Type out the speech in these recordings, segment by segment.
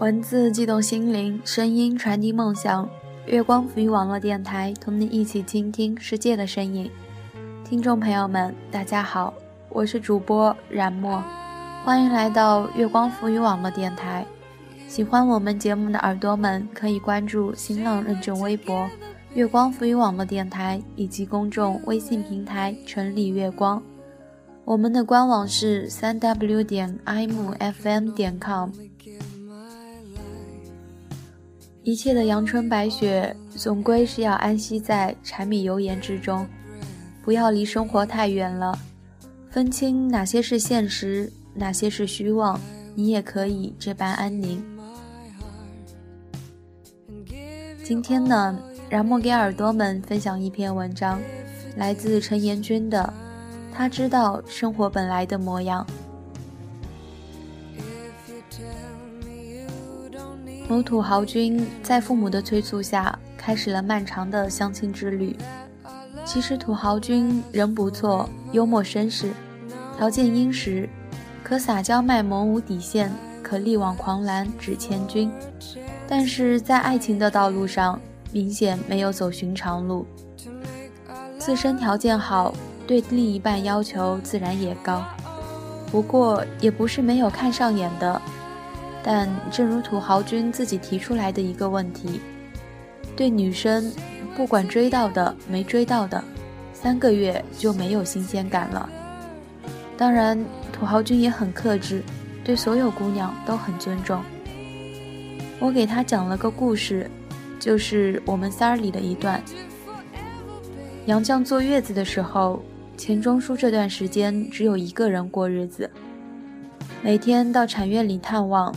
文字悸动心灵，声音传递梦想。月光浮语网络电台，同你一起倾听世界的声音。听众朋友们，大家好，我是主播冉墨，欢迎来到月光浮语网络电台。喜欢我们节目的耳朵们，可以关注新浪认证微博“月光浮语网络电台”以及公众微信平台“城里月光”。我们的官网是三 w 点 imfm 点 com。一切的阳春白雪，总归是要安息在柴米油盐之中，不要离生活太远了。分清哪些是现实，哪些是虚妄，你也可以这般安宁。今天呢，让莫给耳朵们分享一篇文章，来自陈延君的《他知道生活本来的模样》。某土豪君在父母的催促下，开始了漫长的相亲之旅。其实土豪君人不错，幽默绅士，条件殷实，可撒娇卖萌无底线，可力挽狂澜止千军。但是在爱情的道路上，明显没有走寻常路。自身条件好，对另一半要求自然也高，不过也不是没有看上眼的。但正如土豪君自己提出来的一个问题，对女生，不管追到的没追到的，三个月就没有新鲜感了。当然，土豪君也很克制，对所有姑娘都很尊重。我给他讲了个故事，就是我们仨儿里的一段。杨绛坐月子的时候，钱钟书这段时间只有一个人过日子，每天到产院里探望。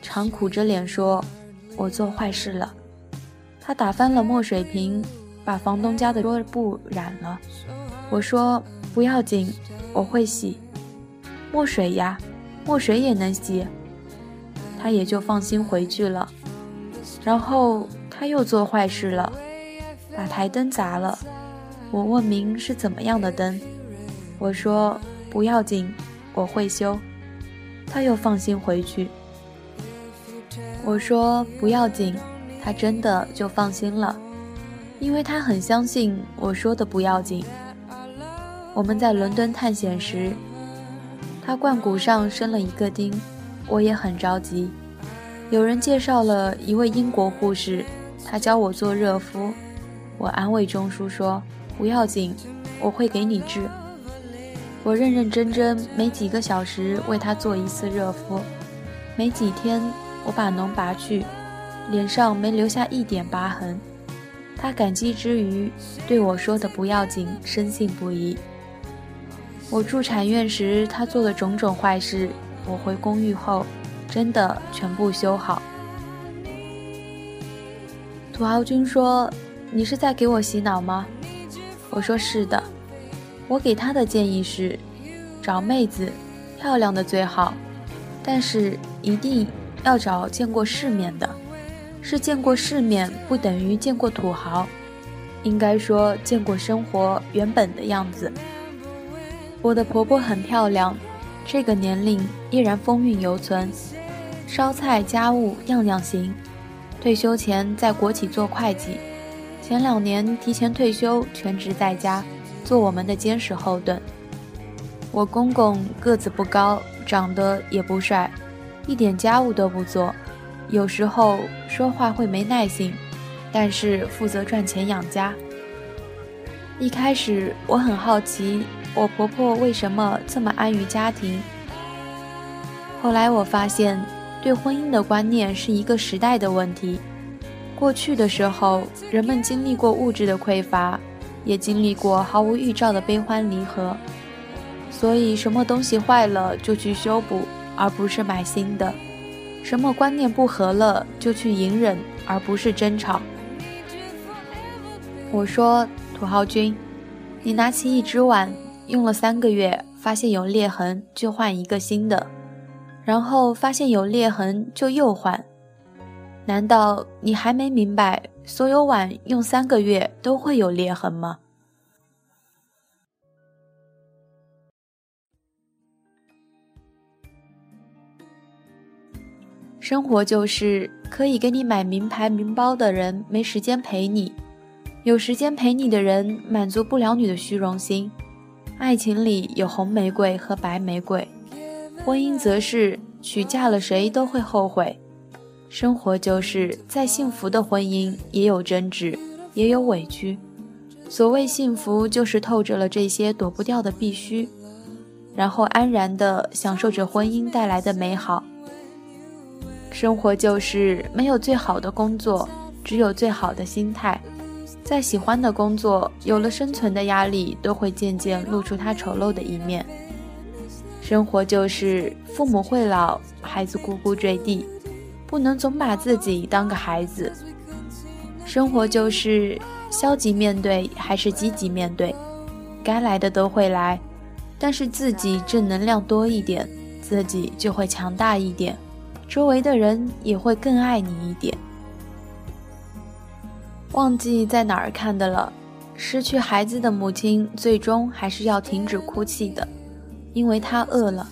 常苦着脸说：“我做坏事了。”他打翻了墨水瓶，把房东家的桌布染了。我说：“不要紧，我会洗。”墨水呀，墨水也能洗。他也就放心回去了。然后他又做坏事了，把台灯砸了。我问明是怎么样的灯，我说：“不要紧，我会修。”他又放心回去。我说不要紧，他真的就放心了，因为他很相信我说的不要紧。我们在伦敦探险时，他冠骨上生了一个钉，我也很着急。有人介绍了一位英国护士，他教我做热敷。我安慰钟叔说不要紧，我会给你治。我认认真真每几个小时为他做一次热敷，没几天。我把脓拔去，脸上没留下一点疤痕。他感激之余，对我说的“不要紧”深信不疑。我住产院时，他做的种种坏事，我回公寓后，真的全部修好。土豪君说：“你是在给我洗脑吗？”我说：“是的。”我给他的建议是：找妹子，漂亮的最好，但是一定。要找见过世面的，是见过世面不等于见过土豪，应该说见过生活原本的样子。我的婆婆很漂亮，这个年龄依然风韵犹存，烧菜家务样样行。退休前在国企做会计，前两年提前退休，全职在家做我们的坚实后盾。我公公个子不高，长得也不帅。一点家务都不做，有时候说话会没耐性，但是负责赚钱养家。一开始我很好奇，我婆婆为什么这么安于家庭。后来我发现，对婚姻的观念是一个时代的问题。过去的时候，人们经历过物质的匮乏，也经历过毫无预兆的悲欢离合，所以什么东西坏了就去修补。而不是买新的，什么观念不合了就去隐忍，而不是争吵。我说土豪君，你拿起一只碗，用了三个月，发现有裂痕就换一个新的，然后发现有裂痕就又换，难道你还没明白，所有碗用三个月都会有裂痕吗？生活就是可以给你买名牌名包的人没时间陪你，有时间陪你的人满足不了你的虚荣心。爱情里有红玫瑰和白玫瑰，婚姻则是娶嫁了谁都会后悔。生活就是再幸福的婚姻也有争执，也有委屈。所谓幸福，就是透着了这些躲不掉的必须，然后安然地享受着婚姻带来的美好。生活就是没有最好的工作，只有最好的心态。再喜欢的工作，有了生存的压力，都会渐渐露出它丑陋的一面。生活就是父母会老，孩子咕咕坠地，不能总把自己当个孩子。生活就是消极面对还是积极面对，该来的都会来，但是自己正能量多一点，自己就会强大一点。周围的人也会更爱你一点。忘记在哪儿看的了，失去孩子的母亲最终还是要停止哭泣的，因为她饿了。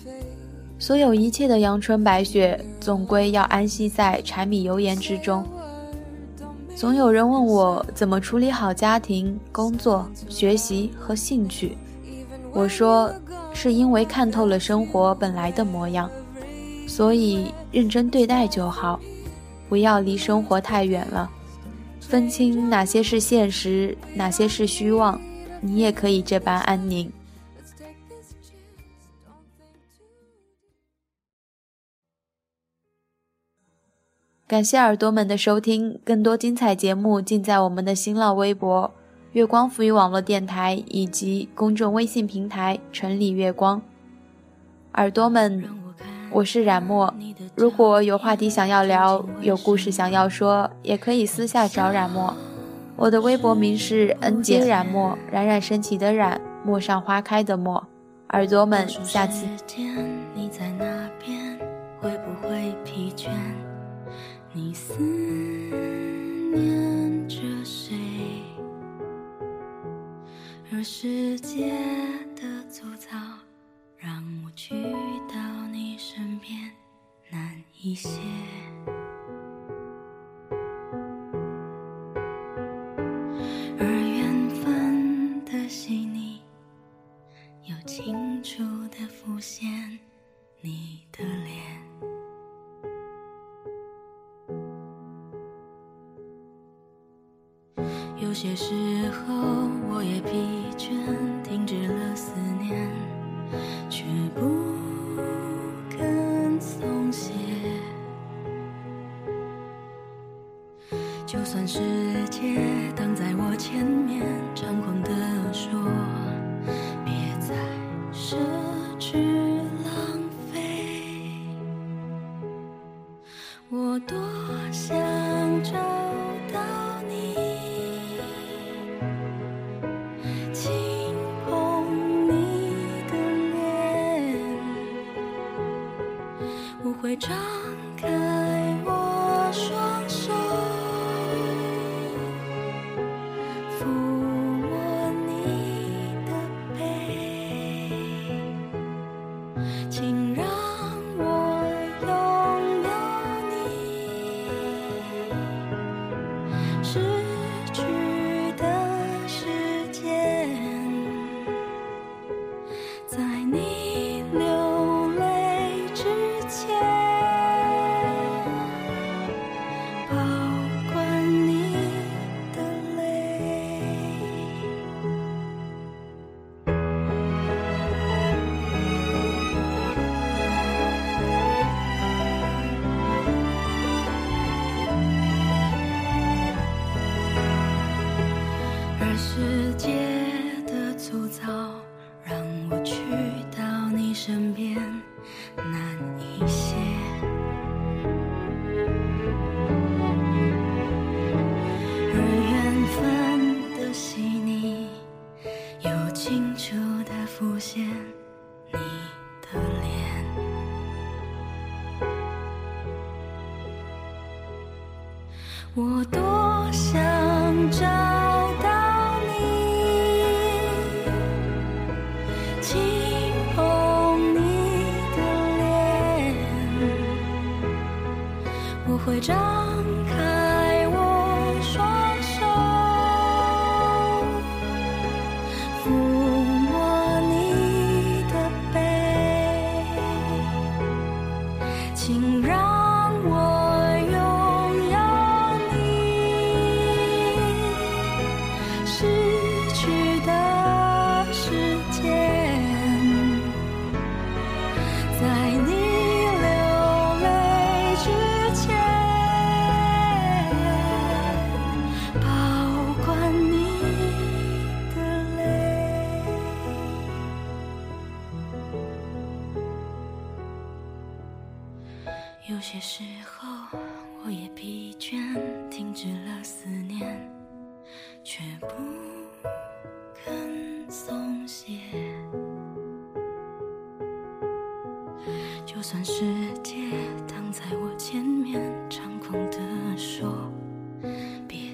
所有一切的阳春白雪，总归要安息在柴米油盐之中。总有人问我怎么处理好家庭、工作、学习和兴趣，我说是因为看透了生活本来的模样。所以认真对待就好，不要离生活太远了，分清哪些是现实，哪些是虚妄，你也可以这般安宁。感谢耳朵们的收听，更多精彩节目尽在我们的新浪微博“月光赋予网络电台”以及公众微信平台“城里月光”。耳朵们。我是冉墨，如果有话题想要聊，有故事想要说，也可以私下找冉墨。我的微博名是恩杰冉墨，冉冉升起的冉，陌上花开的陌。耳朵们，下次。而世界些，而缘分的细腻又清楚的浮现你的脸。有些时候我也疲倦，停止了思念，却不。算世界挡在我前面，猖狂地说，别再奢侈浪费。我多想找到你，轻碰你的脸，我会张开我双会张有些时候我也疲倦停止了思念却不肯松懈。就算世界挡在我前面猖狂地说别